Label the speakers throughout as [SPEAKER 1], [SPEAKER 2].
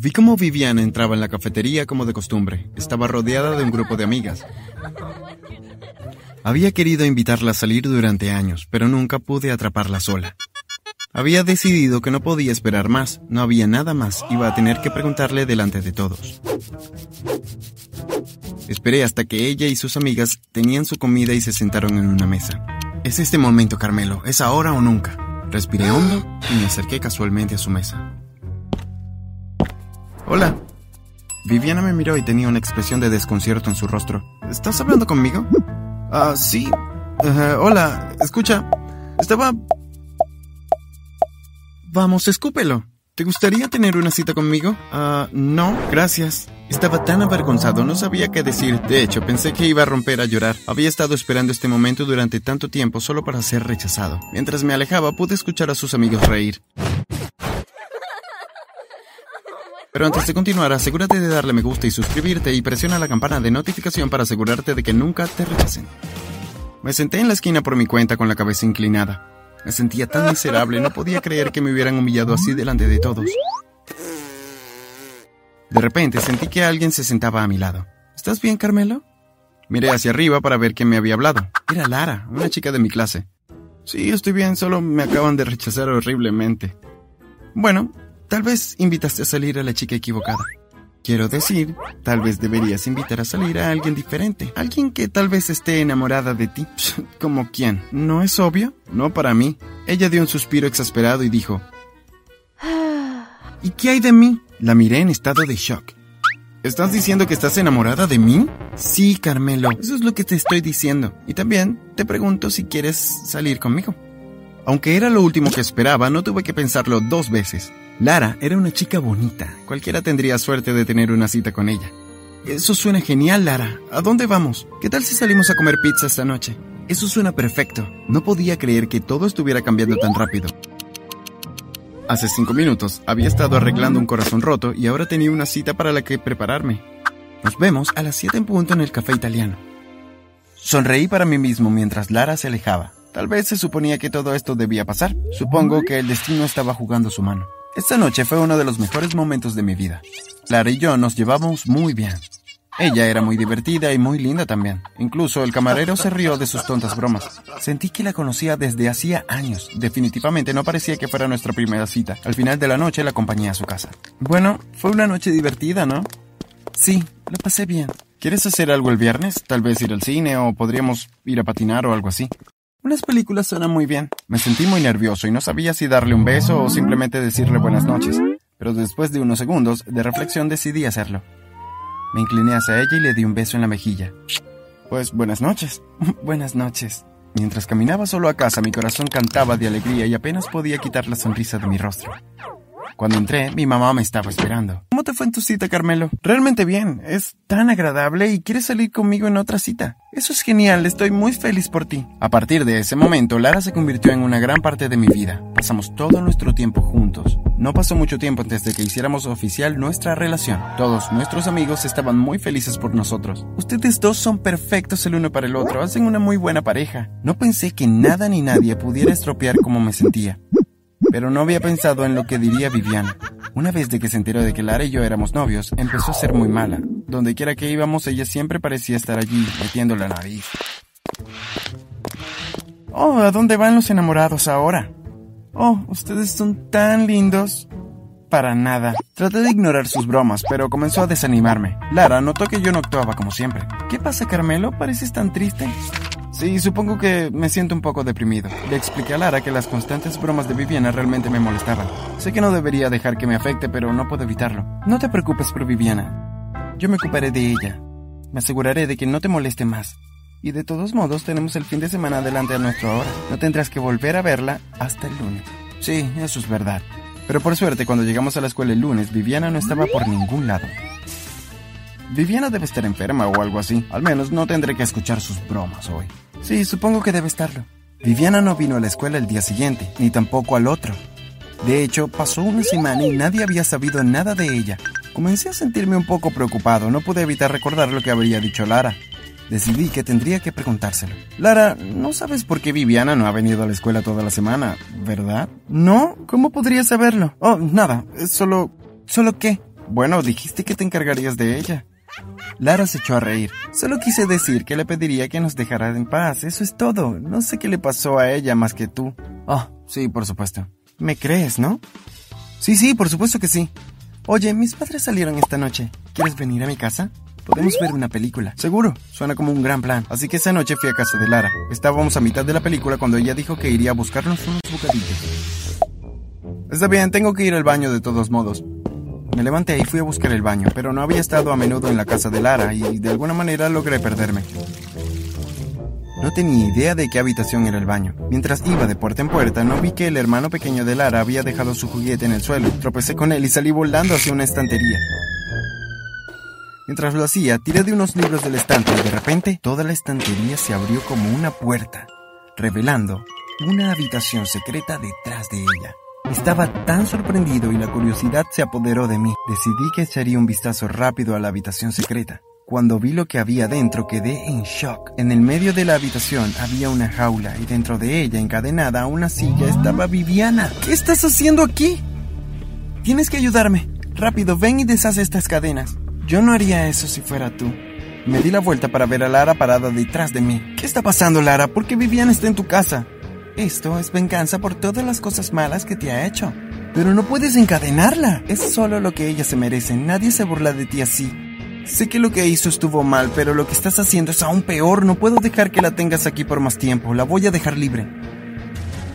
[SPEAKER 1] Vi cómo Viviana entraba en la cafetería como de costumbre. Estaba rodeada de un grupo de amigas. Había querido invitarla a salir durante años, pero nunca pude atraparla sola. Había decidido que no podía esperar más, no había nada más, iba a tener que preguntarle delante de todos. Esperé hasta que ella y sus amigas tenían su comida y se sentaron en una mesa. Es este momento, Carmelo, es ahora o nunca. Respiré hondo y me acerqué casualmente a su mesa. Hola. Viviana me miró y tenía una expresión de desconcierto en su rostro. ¿Estás hablando conmigo? Ah, sí. hola, escucha. Estaba... Vamos, escúpelo. ¿Te gustaría tener una cita conmigo? Ah, no, gracias. Estaba tan avergonzado, no sabía qué decir. De hecho, pensé que iba a romper a llorar. Había estado esperando este momento durante tanto tiempo solo para ser rechazado. Mientras me alejaba, pude escuchar a sus amigos reír. Pero antes de continuar, asegúrate de darle me gusta y suscribirte y presiona la campana de notificación para asegurarte de que nunca te rechacen. Me senté en la esquina por mi cuenta con la cabeza inclinada. Me sentía tan miserable, no podía creer que me hubieran humillado así delante de todos. De repente sentí que alguien se sentaba a mi lado. ¿Estás bien, Carmelo? Miré hacia arriba para ver quién me había hablado. Era Lara, una chica de mi clase. Sí, estoy bien, solo me acaban de rechazar horriblemente. Bueno, Tal vez invitaste a salir a la chica equivocada. Quiero decir, tal vez deberías invitar a salir a alguien diferente. Alguien que tal vez esté enamorada de ti. ¿Como quién? ¿No es obvio? No para mí. Ella dio un suspiro exasperado y dijo... ¿Y qué hay de mí? La miré en estado de shock. ¿Estás diciendo que estás enamorada de mí? Sí, Carmelo. Eso es lo que te estoy diciendo. Y también te pregunto si quieres salir conmigo. Aunque era lo último que esperaba, no tuve que pensarlo dos veces. Lara era una chica bonita. Cualquiera tendría suerte de tener una cita con ella. Eso suena genial, Lara. ¿A dónde vamos? ¿Qué tal si salimos a comer pizza esta noche? Eso suena perfecto. No podía creer que todo estuviera cambiando tan rápido. Hace cinco minutos había estado arreglando un corazón roto y ahora tenía una cita para la que prepararme. Nos vemos a las 7 en punto en el café italiano. Sonreí para mí mismo mientras Lara se alejaba. Tal vez se suponía que todo esto debía pasar. Supongo que el destino estaba jugando su mano. Esta noche fue uno de los mejores momentos de mi vida. Clara y yo nos llevamos muy bien. Ella era muy divertida y muy linda también. Incluso el camarero se rió de sus tontas bromas. Sentí que la conocía desde hacía años. Definitivamente no parecía que fuera nuestra primera cita. Al final de la noche la acompañé a su casa. Bueno, fue una noche divertida, ¿no? Sí, lo pasé bien. ¿Quieres hacer algo el viernes? Tal vez ir al cine o podríamos ir a patinar o algo así. Unas películas suenan muy bien. Me sentí muy nervioso y no sabía si darle un beso o simplemente decirle buenas noches. Pero después de unos segundos de reflexión decidí hacerlo. Me incliné hacia ella y le di un beso en la mejilla. Pues buenas noches. buenas noches. Mientras caminaba solo a casa, mi corazón cantaba de alegría y apenas podía quitar la sonrisa de mi rostro. Cuando entré, mi mamá me estaba esperando. ¿Cómo te fue en tu cita, Carmelo? Realmente bien. Es tan agradable y quieres salir conmigo en otra cita. Eso es genial, estoy muy feliz por ti. A partir de ese momento, Lara se convirtió en una gran parte de mi vida. Pasamos todo nuestro tiempo juntos. No pasó mucho tiempo antes de que hiciéramos oficial nuestra relación. Todos nuestros amigos estaban muy felices por nosotros. Ustedes dos son perfectos el uno para el otro, hacen una muy buena pareja. No pensé que nada ni nadie pudiera estropear cómo me sentía. Pero no había pensado en lo que diría Viviana. Una vez de que se enteró de que Lara y yo éramos novios, empezó a ser muy mala. Donde quiera que íbamos, ella siempre parecía estar allí, metiendo la nariz. Oh, ¿a dónde van los enamorados ahora? Oh, ustedes son tan lindos. Para nada. Traté de ignorar sus bromas, pero comenzó a desanimarme. Lara notó que yo no actuaba como siempre. ¿Qué pasa, Carmelo? ¿Pareces tan triste? Sí, supongo que me siento un poco deprimido. Le expliqué a Lara que las constantes bromas de Viviana realmente me molestaban. Sé que no debería dejar que me afecte, pero no puedo evitarlo. No te preocupes por Viviana. Yo me ocuparé de ella. Me aseguraré de que no te moleste más. Y de todos modos tenemos el fin de semana adelante a nuestro hora. No tendrás que volver a verla hasta el lunes. Sí, eso es verdad. Pero por suerte cuando llegamos a la escuela el lunes, Viviana no estaba por ningún lado. Viviana debe estar enferma o algo así. Al menos no tendré que escuchar sus bromas hoy. Sí, supongo que debe estarlo. Viviana no vino a la escuela el día siguiente, ni tampoco al otro. De hecho, pasó una semana y nadie había sabido nada de ella. Comencé a sentirme un poco preocupado, no pude evitar recordar lo que habría dicho Lara. Decidí que tendría que preguntárselo. Lara, no sabes por qué Viviana no ha venido a la escuela toda la semana, ¿verdad? No, ¿cómo podría saberlo? Oh, nada, solo... ¿Solo qué? Bueno, dijiste que te encargarías de ella. Lara se echó a reír. Solo quise decir que le pediría que nos dejara en paz. Eso es todo. No sé qué le pasó a ella más que tú. Oh, sí, por supuesto. ¿Me crees, no? Sí, sí, por supuesto que sí. Oye, mis padres salieron esta noche. ¿Quieres venir a mi casa? Podemos ver una película. Seguro, suena como un gran plan. Así que esa noche fui a casa de Lara. Estábamos a mitad de la película cuando ella dijo que iría a buscarnos unos bocadillos. Está bien, tengo que ir al baño de todos modos. Me levanté y fui a buscar el baño, pero no había estado a menudo en la casa de Lara y de alguna manera logré perderme. No tenía idea de qué habitación era el baño. Mientras iba de puerta en puerta, no vi que el hermano pequeño de Lara había dejado su juguete en el suelo. Tropecé con él y salí volando hacia una estantería. Mientras lo hacía, tiré de unos libros del estante y de repente toda la estantería se abrió como una puerta, revelando una habitación secreta detrás de ella. Estaba tan sorprendido y la curiosidad se apoderó de mí. Decidí que echaría un vistazo rápido a la habitación secreta. Cuando vi lo que había dentro quedé en shock. En el medio de la habitación había una jaula y dentro de ella, encadenada a una silla, estaba Viviana. ¿Qué estás haciendo aquí? Tienes que ayudarme. Rápido, ven y deshaz estas cadenas. Yo no haría eso si fuera tú. Me di la vuelta para ver a Lara parada detrás de mí. ¿Qué está pasando, Lara? ¿Por qué Viviana está en tu casa? Esto es venganza por todas las cosas malas que te ha hecho. Pero no puedes encadenarla. Es solo lo que ella se merece. Nadie se burla de ti así. Sé que lo que hizo estuvo mal, pero lo que estás haciendo es aún peor. No puedo dejar que la tengas aquí por más tiempo. La voy a dejar libre.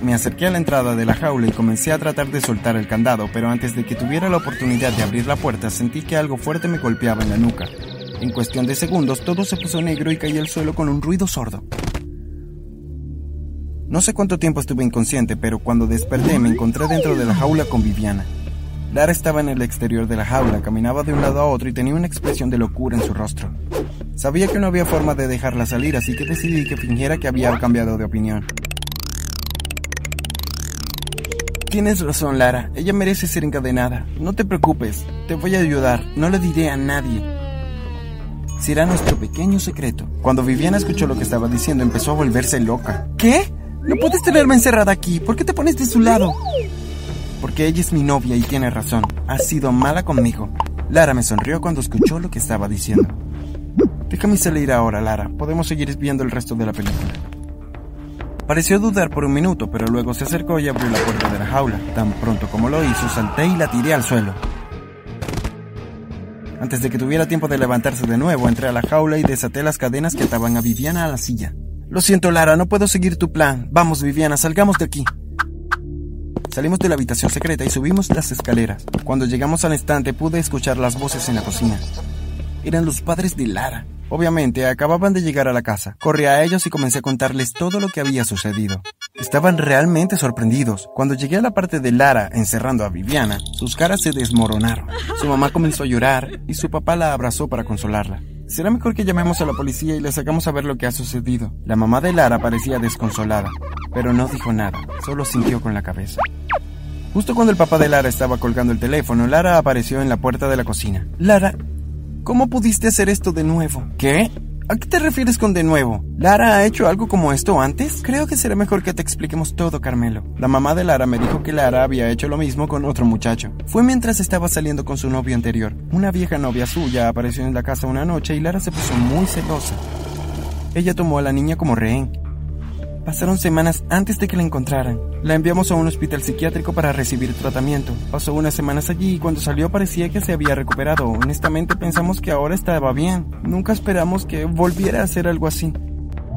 [SPEAKER 1] Me acerqué a la entrada de la jaula y comencé a tratar de soltar el candado, pero antes de que tuviera la oportunidad de abrir la puerta sentí que algo fuerte me golpeaba en la nuca. En cuestión de segundos todo se puso negro y caí al suelo con un ruido sordo. No sé cuánto tiempo estuve inconsciente, pero cuando desperté me encontré dentro de la jaula con Viviana. Lara estaba en el exterior de la jaula, caminaba de un lado a otro y tenía una expresión de locura en su rostro. Sabía que no había forma de dejarla salir, así que decidí que fingiera que había cambiado de opinión. Tienes razón, Lara. Ella merece ser encadenada. No te preocupes. Te voy a ayudar. No le diré a nadie. Será nuestro pequeño secreto. Cuando Viviana escuchó lo que estaba diciendo, empezó a volverse loca. ¿Qué? No puedes tenerme encerrada aquí. ¿Por qué te pones de su lado? Porque ella es mi novia y tiene razón. Ha sido mala conmigo. Lara me sonrió cuando escuchó lo que estaba diciendo. Déjame salir ahora, Lara. Podemos seguir viendo el resto de la película. Pareció dudar por un minuto, pero luego se acercó y abrió la puerta de la jaula. Tan pronto como lo hizo, salté y la tiré al suelo. Antes de que tuviera tiempo de levantarse de nuevo, entré a la jaula y desaté las cadenas que ataban a Viviana a la silla. Lo siento, Lara, no puedo seguir tu plan. Vamos, Viviana, salgamos de aquí. Salimos de la habitación secreta y subimos las escaleras. Cuando llegamos al estante pude escuchar las voces en la cocina. Eran los padres de Lara. Obviamente, acababan de llegar a la casa. Corrí a ellos y comencé a contarles todo lo que había sucedido. Estaban realmente sorprendidos. Cuando llegué a la parte de Lara encerrando a Viviana, sus caras se desmoronaron. Su mamá comenzó a llorar y su papá la abrazó para consolarla. Será mejor que llamemos a la policía y les hagamos saber lo que ha sucedido. La mamá de Lara parecía desconsolada, pero no dijo nada, solo sintió con la cabeza. Justo cuando el papá de Lara estaba colgando el teléfono, Lara apareció en la puerta de la cocina. Lara, ¿Cómo pudiste hacer esto de nuevo? ¿Qué? ¿A qué te refieres con de nuevo? ¿Lara ha hecho algo como esto antes? Creo que será mejor que te expliquemos todo, Carmelo. La mamá de Lara me dijo que Lara había hecho lo mismo con otro muchacho. Fue mientras estaba saliendo con su novio anterior. Una vieja novia suya apareció en la casa una noche y Lara se puso muy celosa. Ella tomó a la niña como rehén Pasaron semanas antes de que la encontraran. La enviamos a un hospital psiquiátrico para recibir tratamiento. Pasó unas semanas allí y cuando salió parecía que se había recuperado. Honestamente pensamos que ahora estaba bien. Nunca esperamos que volviera a hacer algo así.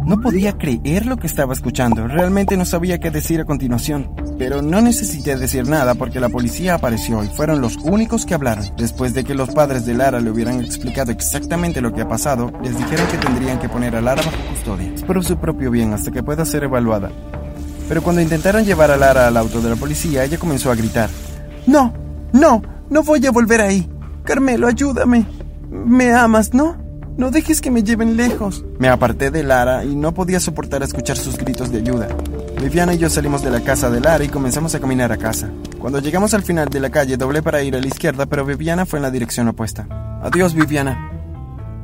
[SPEAKER 1] No podía creer lo que estaba escuchando. Realmente no sabía qué decir a continuación. Pero no necesité decir nada porque la policía apareció y fueron los únicos que hablaron. Después de que los padres de Lara le hubieran explicado exactamente lo que ha pasado, les dijeron que tendrían que poner a Lara bajo custodia. Por su propio bien hasta que pueda ser evaluada. Pero cuando intentaron llevar a Lara al auto de la policía, ella comenzó a gritar. No, no, no voy a volver ahí. Carmelo, ayúdame. Me amas, ¿no? No dejes que me lleven lejos. Me aparté de Lara y no podía soportar escuchar sus gritos de ayuda. Viviana y yo salimos de la casa de Lara y comenzamos a caminar a casa. Cuando llegamos al final de la calle doblé para ir a la izquierda, pero Viviana fue en la dirección opuesta. Adiós, Viviana.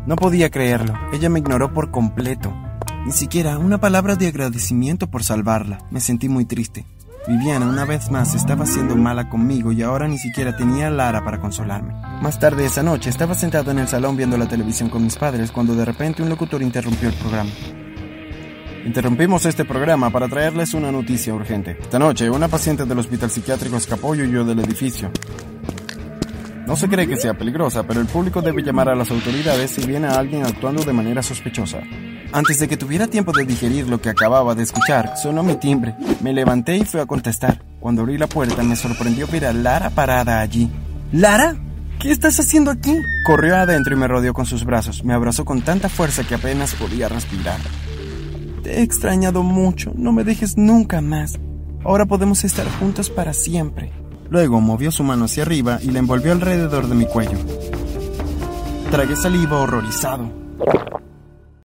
[SPEAKER 1] No podía creerlo. Ella me ignoró por completo. Ni siquiera una palabra de agradecimiento por salvarla. Me sentí muy triste. Viviana una vez más estaba siendo mala conmigo y ahora ni siquiera tenía a Lara para consolarme. Más tarde esa noche estaba sentado en el salón viendo la televisión con mis padres cuando de repente un locutor interrumpió el programa. Interrumpimos este programa para traerles una noticia urgente. Esta noche, una paciente del hospital psiquiátrico escapó y huyó del edificio. No se cree que sea peligrosa, pero el público debe llamar a las autoridades si viene alguien actuando de manera sospechosa. Antes de que tuviera tiempo de digerir lo que acababa de escuchar, sonó mi timbre. Me levanté y fui a contestar. Cuando abrí la puerta me sorprendió ver a Lara parada allí. ¿Lara? ¿Qué estás haciendo aquí? Corrió adentro y me rodeó con sus brazos. Me abrazó con tanta fuerza que apenas podía respirar. Te he extrañado mucho. No me dejes nunca más. Ahora podemos estar juntos para siempre. Luego movió su mano hacia arriba y la envolvió alrededor de mi cuello. Tragué saliva horrorizado.